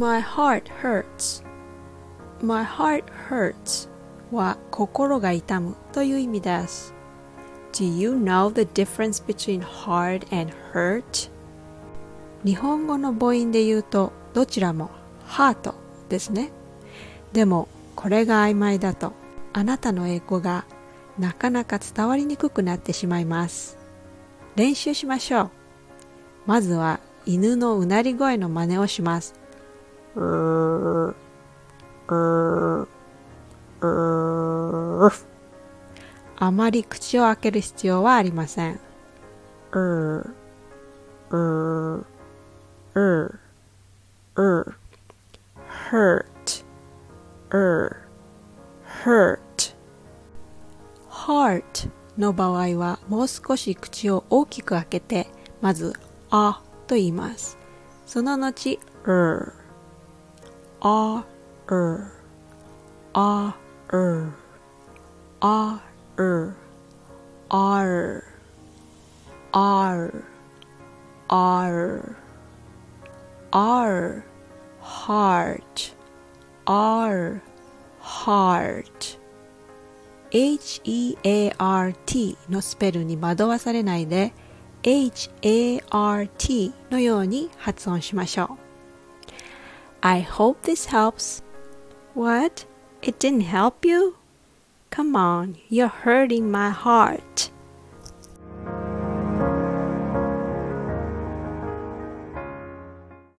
My heart hurts. My heart hurts は心が痛むという意味です。Do you know the difference between hard and hurt? 日本語の母音で言うとどちらもハートですね。でもこれが曖昧だとあなたの英語がなかなか伝わりにくくなってしまいます。練習しましょう。まずは犬のうなり声の真似をします。あまり口を開ける必要はありません。hurt, er, hurt. heart の場合はもう少し口を大きく開けてまずあと言います。その後あうあうあうあうあうあうあう heart あう heart h-e-a-r-t のスペルに惑わされないで h-a-r-t のように発音しましょう。I hope this helps What? It didn't help you? Come on, you're hurting my heart